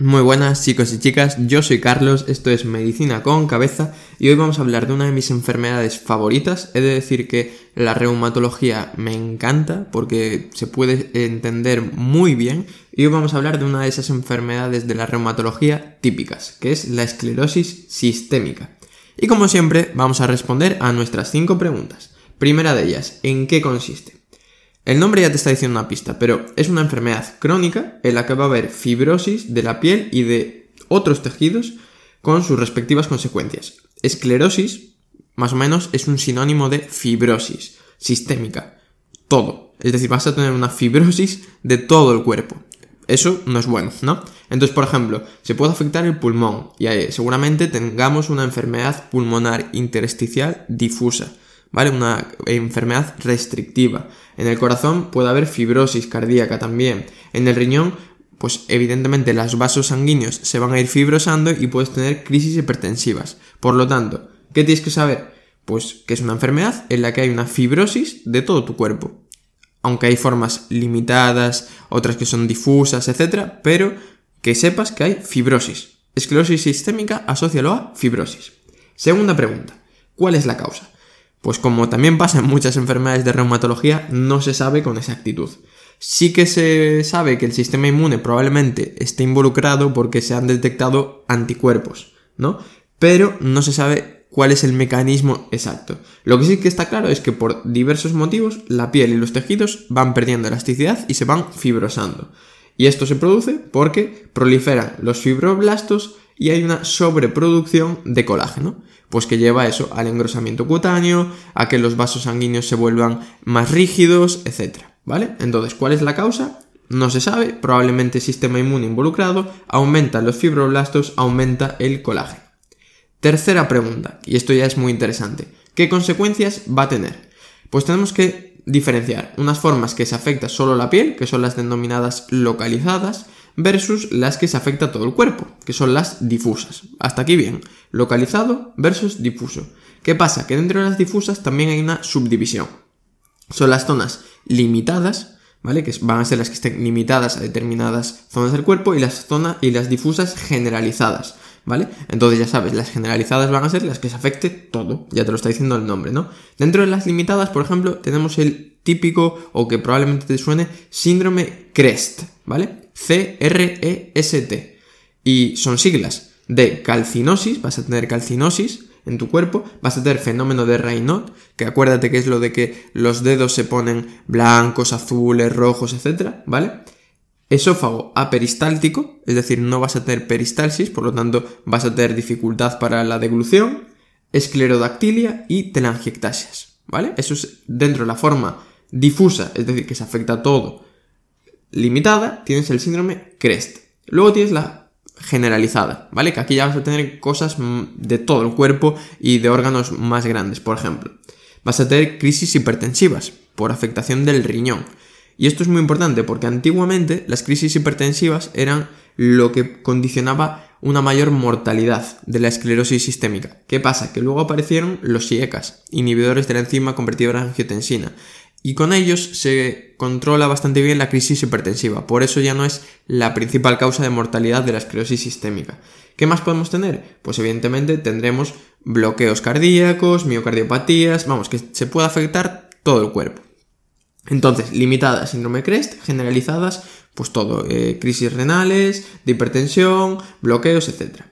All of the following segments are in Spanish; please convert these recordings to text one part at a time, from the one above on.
Muy buenas chicos y chicas, yo soy Carlos, esto es Medicina con Cabeza y hoy vamos a hablar de una de mis enfermedades favoritas. He de decir que la reumatología me encanta porque se puede entender muy bien y hoy vamos a hablar de una de esas enfermedades de la reumatología típicas, que es la esclerosis sistémica. Y como siempre vamos a responder a nuestras cinco preguntas. Primera de ellas, ¿en qué consiste? El nombre ya te está diciendo una pista, pero es una enfermedad crónica en la que va a haber fibrosis de la piel y de otros tejidos con sus respectivas consecuencias. Esclerosis, más o menos, es un sinónimo de fibrosis sistémica. Todo. Es decir, vas a tener una fibrosis de todo el cuerpo. Eso no es bueno, ¿no? Entonces, por ejemplo, se puede afectar el pulmón y ahí seguramente tengamos una enfermedad pulmonar intersticial difusa, ¿vale? Una enfermedad restrictiva. En el corazón puede haber fibrosis cardíaca también. En el riñón, pues evidentemente los vasos sanguíneos se van a ir fibrosando y puedes tener crisis hipertensivas. Por lo tanto, ¿qué tienes que saber? Pues que es una enfermedad en la que hay una fibrosis de todo tu cuerpo. Aunque hay formas limitadas, otras que son difusas, etc. Pero que sepas que hay fibrosis. Esclerosis sistémica, asócialo a fibrosis. Segunda pregunta. ¿Cuál es la causa? Pues como también pasa en muchas enfermedades de reumatología, no se sabe con exactitud. Sí que se sabe que el sistema inmune probablemente esté involucrado porque se han detectado anticuerpos, ¿no? Pero no se sabe cuál es el mecanismo exacto. Lo que sí que está claro es que por diversos motivos la piel y los tejidos van perdiendo elasticidad y se van fibrosando. Y esto se produce porque proliferan los fibroblastos y hay una sobreproducción de colágeno, pues que lleva eso al engrosamiento cutáneo, a que los vasos sanguíneos se vuelvan más rígidos, etc. ¿Vale? Entonces, ¿cuál es la causa? No se sabe, probablemente sistema inmune involucrado, aumenta los fibroblastos, aumenta el colágeno. Tercera pregunta, y esto ya es muy interesante. ¿Qué consecuencias va a tener? Pues tenemos que diferenciar unas formas que se afecta solo la piel, que son las denominadas localizadas, versus las que se afecta a todo el cuerpo, que son las difusas. Hasta aquí bien. Localizado versus difuso. ¿Qué pasa? Que dentro de las difusas también hay una subdivisión. Son las zonas limitadas, ¿vale? Que van a ser las que estén limitadas a determinadas zonas del cuerpo y las zonas y las difusas generalizadas, ¿vale? Entonces ya sabes, las generalizadas van a ser las que se afecte todo, ya te lo está diciendo el nombre, ¿no? Dentro de las limitadas, por ejemplo, tenemos el típico o que probablemente te suene síndrome CREST, ¿vale? C-R-E-S-T. Y son siglas de calcinosis, vas a tener calcinosis en tu cuerpo, vas a tener fenómeno de Raynaud, que acuérdate que es lo de que los dedos se ponen blancos, azules, rojos, etc., ¿vale? Esófago aperistáltico, es decir, no vas a tener peristalsis, por lo tanto vas a tener dificultad para la deglución, esclerodactilia y telangiectasias, ¿vale? Eso es dentro de la forma difusa, es decir, que se afecta a todo limitada, tienes el síndrome CREST. Luego tienes la generalizada, ¿vale? Que aquí ya vas a tener cosas de todo el cuerpo y de órganos más grandes, por ejemplo. Vas a tener crisis hipertensivas por afectación del riñón. Y esto es muy importante porque antiguamente las crisis hipertensivas eran lo que condicionaba una mayor mortalidad de la esclerosis sistémica. ¿Qué pasa? Que luego aparecieron los IECAS, inhibidores de la enzima convertidora angiotensina, y con ellos se controla bastante bien la crisis hipertensiva, por eso ya no es la principal causa de mortalidad de la esclerosis sistémica. ¿Qué más podemos tener? Pues evidentemente tendremos bloqueos cardíacos, miocardiopatías, vamos, que se puede afectar todo el cuerpo. Entonces, limitadas, síndrome CREST, generalizadas, pues todo, eh, crisis renales, de hipertensión, bloqueos, etc.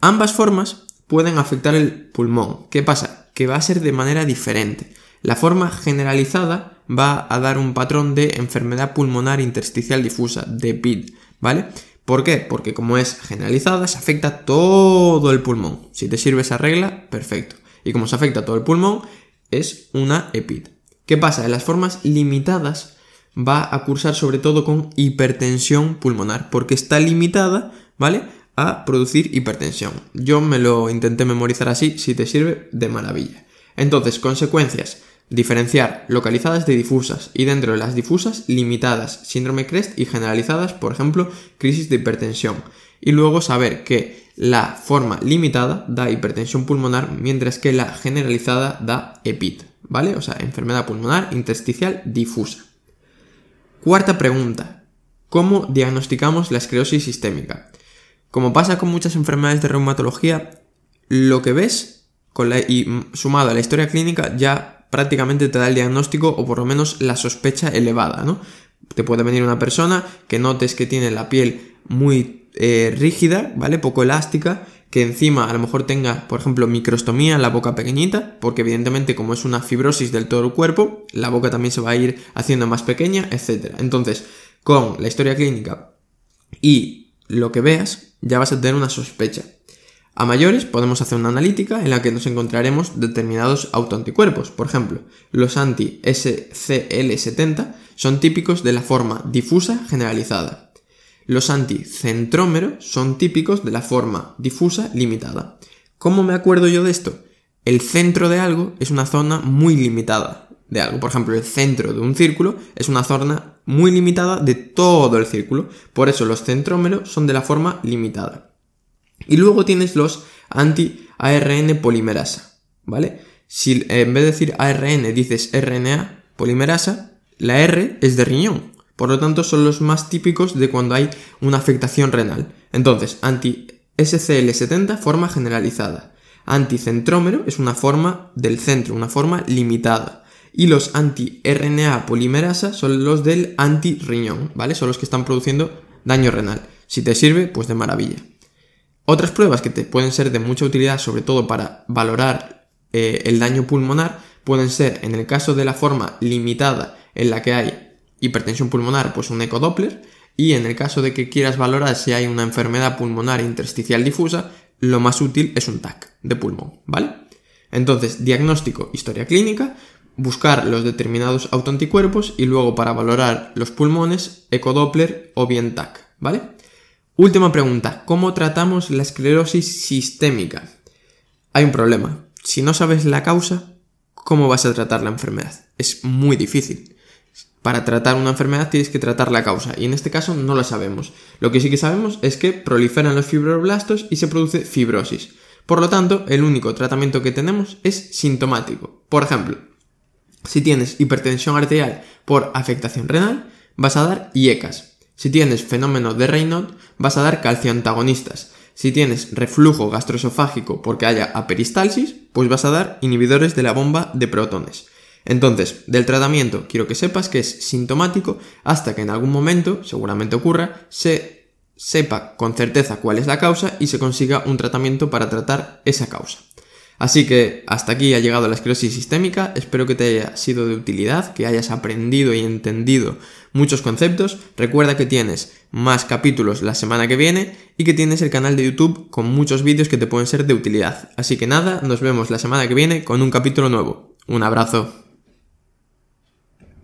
Ambas formas pueden afectar el pulmón. ¿Qué pasa? Que va a ser de manera diferente. La forma generalizada va a dar un patrón de enfermedad pulmonar intersticial difusa, de PID, ¿vale? ¿Por qué? Porque como es generalizada, se afecta todo el pulmón. Si te sirve esa regla, perfecto. Y como se afecta todo el pulmón, es una EPID. ¿Qué pasa? En las formas limitadas va a cursar sobre todo con hipertensión pulmonar, porque está limitada, ¿vale? A producir hipertensión. Yo me lo intenté memorizar así, si te sirve, de maravilla. Entonces, consecuencias. Diferenciar localizadas de difusas y dentro de las difusas limitadas, síndrome CREST y generalizadas, por ejemplo, crisis de hipertensión. Y luego saber que la forma limitada da hipertensión pulmonar mientras que la generalizada da EPID, ¿vale? O sea, enfermedad pulmonar intersticial difusa. Cuarta pregunta. ¿Cómo diagnosticamos la esclerosis sistémica? Como pasa con muchas enfermedades de reumatología, lo que ves con la, y sumado a la historia clínica ya prácticamente te da el diagnóstico o por lo menos la sospecha elevada, ¿no? Te puede venir una persona que notes que tiene la piel muy eh, rígida, ¿vale? Poco elástica, que encima a lo mejor tenga, por ejemplo, microstomía en la boca pequeñita, porque evidentemente como es una fibrosis del todo el cuerpo, la boca también se va a ir haciendo más pequeña, etc. Entonces, con la historia clínica y lo que veas, ya vas a tener una sospecha. A mayores podemos hacer una analítica en la que nos encontraremos determinados autoanticuerpos. Por ejemplo, los anti-SCL70 son típicos de la forma difusa generalizada. Los anticentrómeros son típicos de la forma difusa limitada. ¿Cómo me acuerdo yo de esto? El centro de algo es una zona muy limitada de algo. Por ejemplo, el centro de un círculo es una zona muy limitada de todo el círculo. Por eso los centrómeros son de la forma limitada. Y luego tienes los anti-ARN polimerasa, ¿vale? Si en vez de decir ARN dices RNA polimerasa, la R es de riñón. Por lo tanto, son los más típicos de cuando hay una afectación renal. Entonces, anti-SCL70, forma generalizada. Anticentrómero es una forma del centro, una forma limitada. Y los anti-RNA polimerasa son los del anti-riñón, ¿vale? Son los que están produciendo daño renal. Si te sirve, pues de maravilla. Otras pruebas que te pueden ser de mucha utilidad, sobre todo para valorar eh, el daño pulmonar, pueden ser, en el caso de la forma limitada en la que hay hipertensión pulmonar, pues un ecodoppler, y en el caso de que quieras valorar si hay una enfermedad pulmonar intersticial difusa, lo más útil es un TAC de pulmón, ¿vale? Entonces, diagnóstico, historia clínica, buscar los determinados autoanticuerpos y luego para valorar los pulmones, ecodoppler o bien TAC, ¿vale? Última pregunta, ¿cómo tratamos la esclerosis sistémica? Hay un problema. Si no sabes la causa, ¿cómo vas a tratar la enfermedad? Es muy difícil. Para tratar una enfermedad tienes que tratar la causa y en este caso no la sabemos. Lo que sí que sabemos es que proliferan los fibroblastos y se produce fibrosis. Por lo tanto, el único tratamiento que tenemos es sintomático. Por ejemplo, si tienes hipertensión arterial por afectación renal, vas a dar IECAS, si tienes fenómeno de Raynaud, vas a dar calcioantagonistas. Si tienes reflujo gastroesofágico porque haya aperistalsis, pues vas a dar inhibidores de la bomba de protones. Entonces, del tratamiento quiero que sepas que es sintomático hasta que en algún momento, seguramente ocurra, se sepa con certeza cuál es la causa y se consiga un tratamiento para tratar esa causa. Así que hasta aquí ha llegado la esclerosis sistémica, espero que te haya sido de utilidad, que hayas aprendido y entendido muchos conceptos, recuerda que tienes más capítulos la semana que viene y que tienes el canal de YouTube con muchos vídeos que te pueden ser de utilidad. Así que nada, nos vemos la semana que viene con un capítulo nuevo. Un abrazo.